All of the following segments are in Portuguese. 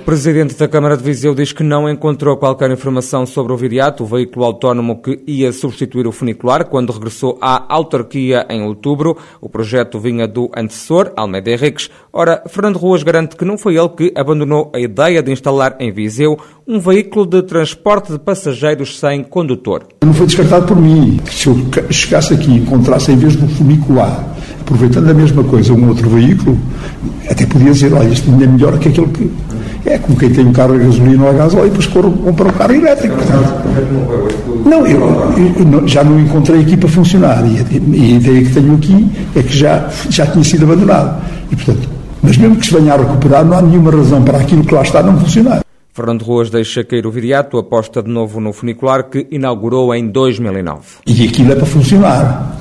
Presidente da Câmara de Viseu diz que não encontrou qualquer informação sobre o Viriato, o veículo autónomo que ia substituir o funicular, quando regressou à autarquia em outubro. O projeto vinha do antecessor, Almeida Henriques. Ora, Fernando Ruas garante que não foi ele que abandonou a ideia de instalar em Viseu um veículo de transporte de passageiros sem condutor. Não foi descartado por mim. Se eu chegasse aqui e encontrasse, em vez do funicular, aproveitando a mesma coisa, um outro veículo, até podia dizer, olha, isto ainda é melhor que aquele que é como quem tem um carro a gasolina ou a gasóleo e depois compra um carro elétrico. Não, eu, eu, já não encontrei aqui para funcionar e a, ideia que tenho aqui é que já, já tinha sido abandonado. E, portanto, mas mesmo que se venha a recuperar, não há nenhuma razão para aquilo que lá está não funcionar. Fernando Ruas deixa cair o viriato, aposta de novo no funicular que inaugurou em 2009. E aquilo é para funcionar.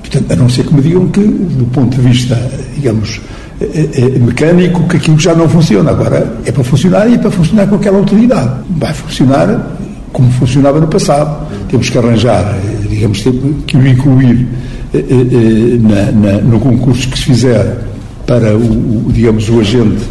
Portanto, a não ser que me digam que, do ponto de vista, digamos, mecânico que aquilo já não funciona. Agora é para funcionar e é para funcionar com aquela utilidade. Vai funcionar como funcionava no passado. Temos que arranjar, digamos, que o incluir eh, eh, eh, na, na, no concurso que se fizer para o, o digamos, o agente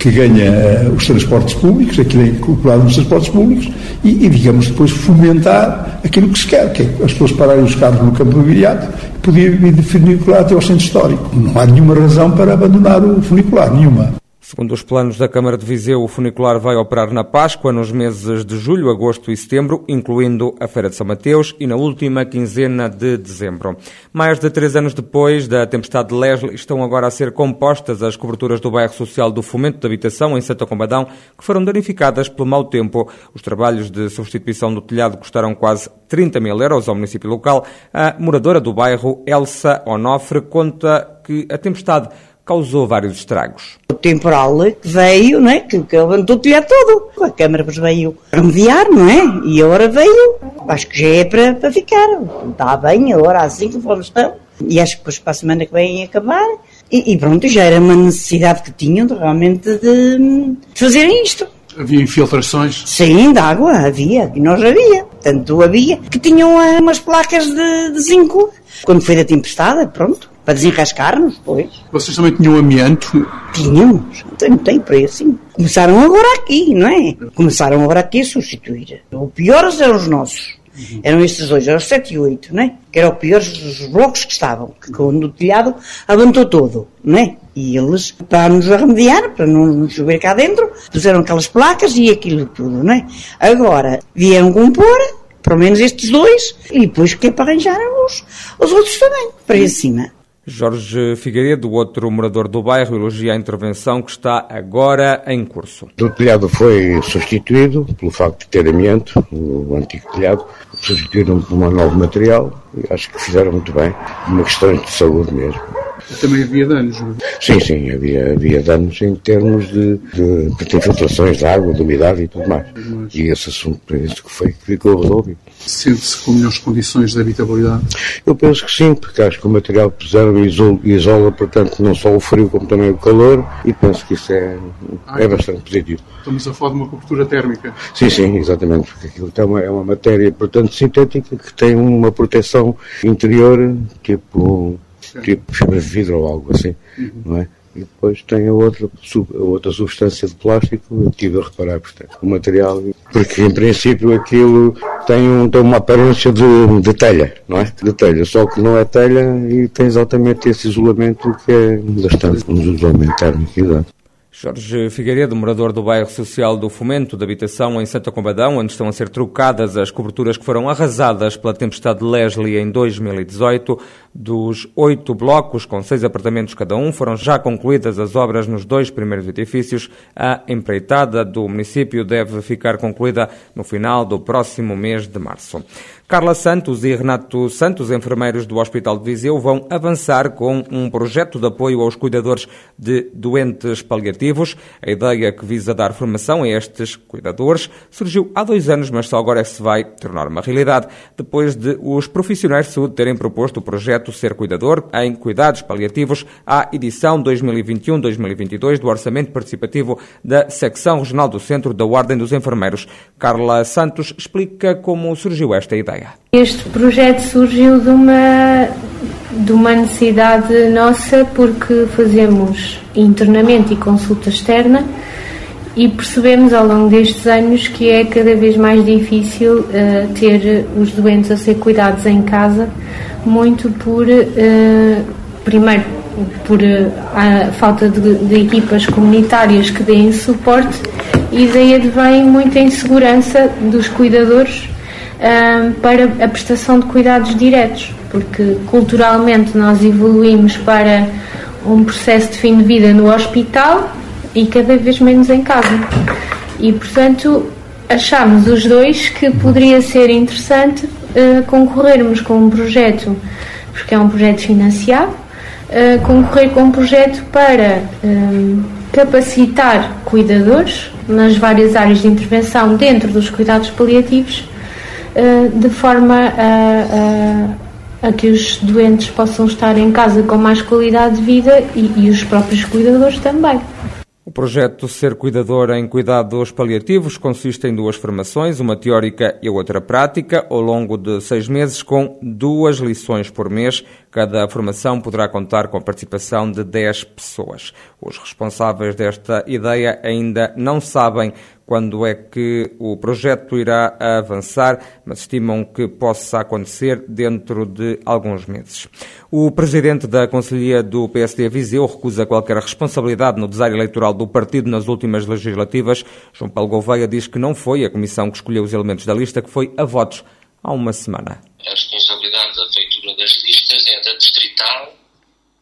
que ganha uh, os transportes públicos, aquilo é incorporado nos transportes públicos, e, e, digamos, depois fomentar aquilo que se quer, que é as pessoas pararem os carros no campo do viriato e poderem ir funicular até ao centro histórico. Não há nenhuma razão para abandonar o funicular, nenhuma. Segundo os planos da Câmara de Viseu, o funicular vai operar na Páscoa, nos meses de julho, agosto e setembro, incluindo a Feira de São Mateus e na última quinzena de dezembro. Mais de três anos depois da tempestade de Leslie, estão agora a ser compostas as coberturas do bairro social do Fomento de Habitação, em Santa Combadão, que foram danificadas pelo mau tempo. Os trabalhos de substituição do telhado custaram quase 30 mil euros ao município local. A moradora do bairro, Elsa Onofre, conta que a tempestade causou vários estragos. O temporal veio, não é? Que, que levantou o telhado todo. A Câmara veio remediar, não é? E agora veio. Acho que já é para, para ficar. Está bem, agora assim conforme estão. E acho que depois para a semana que vem acabar. E, e, pronto, já era uma necessidade que tinham de, realmente de, de fazerem isto. Havia infiltrações? Sim, de água, havia, e nós havia. Tanto havia que tinham eh, umas placas de, de zinco. Quando foi da tempestade, pronto, para desenrascar-nos, pois. Vocês também tinham amianto? Tínhamos, não tem preço. Sim. Começaram agora aqui, não é? Começaram agora aqui a substituir. O pior eram os nossos. Uhum. Eram estes dois, eram 7 e 8, não é? Que eram os piores dos blocos que estavam, que quando o telhado avançou todo, não é? E eles, para nos remediar, para não chover cá dentro, puseram aquelas placas e aquilo tudo, não é? Agora, vieram compor, pelo menos estes dois, e depois que é para arranjar os, os outros também, para aí cima. Jorge Figueiredo, outro morador do bairro, elogia a intervenção que está agora em curso. O telhado foi substituído pelo facto de ter amianto, o antigo telhado, substituíram por um novo material e acho que fizeram muito bem, uma questão de saúde mesmo. Também havia danos, não é? Sim, sim, havia, havia danos em termos de, de, de infiltrações de água, de umidade e tudo mais. Mas... E esse assunto penso que foi que ficou resolvido. Sente-se com melhores condições de habitabilidade? Eu penso que sim, porque acho que o material que puseram isola, isola, portanto, não só o frio como também o calor e penso que isso é, ah, é bastante positivo. Estamos a falar de uma cobertura térmica? Sim, sim, exatamente, porque aquilo é uma, é uma matéria, portanto, sintética que tem uma proteção interior, tipo tipo fibra de vidro ou algo assim, uhum. não é? E depois tem a outra, a outra substância de plástico, eu tive a reparar, portanto, o material, porque em princípio aquilo tem, um, tem uma aparência de, de telha, não é? De telha, só que não é telha e tem exatamente esse isolamento que é bastante um isolamento térmico, exato. Jorge Figueiredo, morador do bairro social do Fomento de Habitação em Santa Combadão, onde estão a ser trocadas as coberturas que foram arrasadas pela tempestade Leslie em 2018. Dos oito blocos, com seis apartamentos cada um, foram já concluídas as obras nos dois primeiros edifícios. A empreitada do município deve ficar concluída no final do próximo mês de março. Carla Santos e Renato Santos, enfermeiros do Hospital de Viseu, vão avançar com um projeto de apoio aos cuidadores de doentes paliativos. A ideia que visa dar formação a estes cuidadores surgiu há dois anos, mas só agora é se vai tornar uma realidade, depois de os profissionais de saúde terem proposto o projeto Ser Cuidador em Cuidados Paliativos à edição 2021-2022 do Orçamento Participativo da Secção Regional do Centro da Ordem dos Enfermeiros. Carla Santos explica como surgiu esta ideia. Este projeto surgiu de uma, de uma necessidade nossa porque fazemos internamento e consulta externa e percebemos ao longo destes anos que é cada vez mais difícil uh, ter os doentes a ser cuidados em casa, muito por, uh, primeiro, por uh, a falta de, de, equipas comunitárias que deem suporte e daí advém muita insegurança dos cuidadores para a prestação de cuidados diretos, porque culturalmente nós evoluímos para um processo de fim de vida no hospital e cada vez menos em casa. E, portanto, achámos os dois que poderia ser interessante uh, concorrermos com um projeto, porque é um projeto financiado, uh, concorrer com um projeto para um, capacitar cuidadores nas várias áreas de intervenção dentro dos cuidados paliativos, de forma a, a, a, que os doentes possam estar em casa com mais qualidade de vida e, e os próprios cuidadores também. O projeto Ser Cuidador em Cuidados Paliativos consiste em duas formações, uma teórica e outra prática, ao longo de seis meses, com duas lições por mês. Cada formação poderá contar com a participação de dez pessoas. Os responsáveis desta ideia ainda não sabem quando é que o projeto irá avançar, mas estimam que possa acontecer dentro de alguns meses. O presidente da Conselhia do PSD Viseu recusa qualquer responsabilidade no design eleitoral do partido nas últimas legislativas. João Paulo Gouveia diz que não foi a comissão que escolheu os elementos da lista, que foi a votos há uma semana. A responsabilidade da feitura das listas é da distrital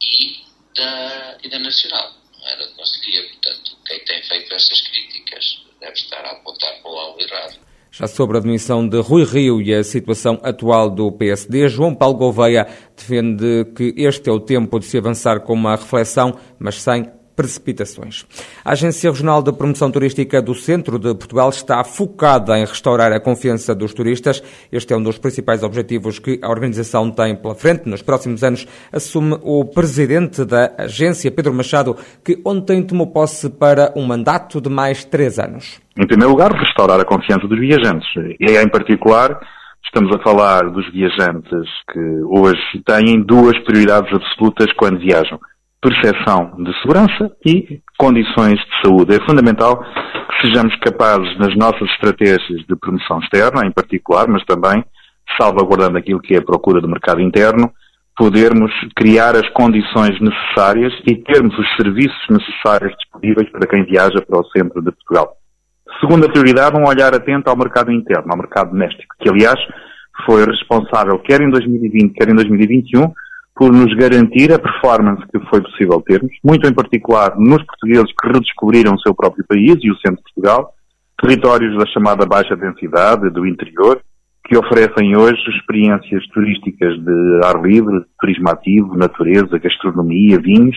e da, e da nacional, não é da Conselhia. Portanto, quem tem feito essas críticas deve estar a apontar para o alvo errado. Já sobre a admissão de Rui Rio e a situação atual do PSD, João Paulo Gouveia defende que este é o tempo de se avançar com uma reflexão, mas sem precipitações. A Agência Regional de Promoção Turística do Centro de Portugal está focada em restaurar a confiança dos turistas. Este é um dos principais objetivos que a organização tem pela frente. Nos próximos anos, assume o presidente da agência, Pedro Machado, que ontem tomou posse para um mandato de mais três anos. Em primeiro lugar, restaurar a confiança dos viajantes. E em particular, estamos a falar dos viajantes que hoje têm duas prioridades absolutas quando viajam percepção de segurança e condições de saúde. É fundamental que sejamos capazes, nas nossas estratégias de promoção externa, em particular, mas também salvaguardando aquilo que é a procura do mercado interno, podermos criar as condições necessárias e termos os serviços necessários disponíveis para quem viaja para o centro de Portugal. Segunda prioridade, um olhar atento ao mercado interno, ao mercado doméstico, que aliás foi responsável, quer em 2020, quer em 2021, por nos garantir a performance que foi possível termos, muito em particular nos portugueses que redescobriram o seu próprio país e o centro de Portugal, territórios da chamada baixa densidade, do interior, que oferecem hoje experiências turísticas de ar livre, turismo ativo, natureza, gastronomia, vinhos,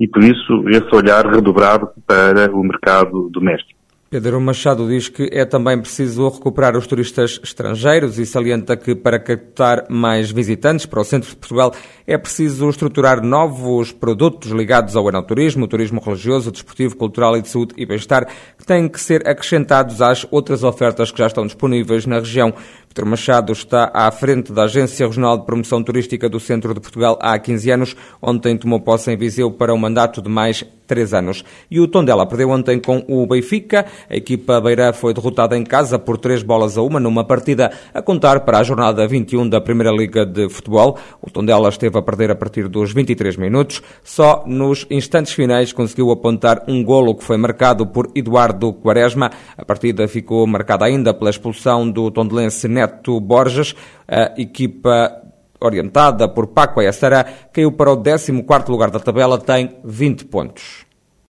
e por isso esse olhar redobrado para o mercado doméstico. Pedro Machado diz que é também preciso recuperar os turistas estrangeiros e salienta que para captar mais visitantes para o centro de Portugal é preciso estruturar novos produtos ligados ao enoturismo, turismo religioso, desportivo, cultural e de saúde e bem-estar, que têm que ser acrescentados às outras ofertas que já estão disponíveis na região. Pedro Machado está à frente da Agência Regional de Promoção Turística do Centro de Portugal há 15 anos. Ontem tomou posse em Viseu para um mandato de mais três anos. E o Tondela perdeu ontem com o Benfica. A equipa beira foi derrotada em casa por três bolas a uma numa partida a contar para a jornada 21 da Primeira Liga de Futebol. O Tondela esteve a perder a partir dos 23 minutos. Só nos instantes finais conseguiu apontar um golo que foi marcado por Eduardo Quaresma. A partida ficou marcada ainda pela expulsão do tondelense Neto Borges. A equipa orientada por Paco Ayastara, caiu para o 14º lugar da tabela, tem 20 pontos.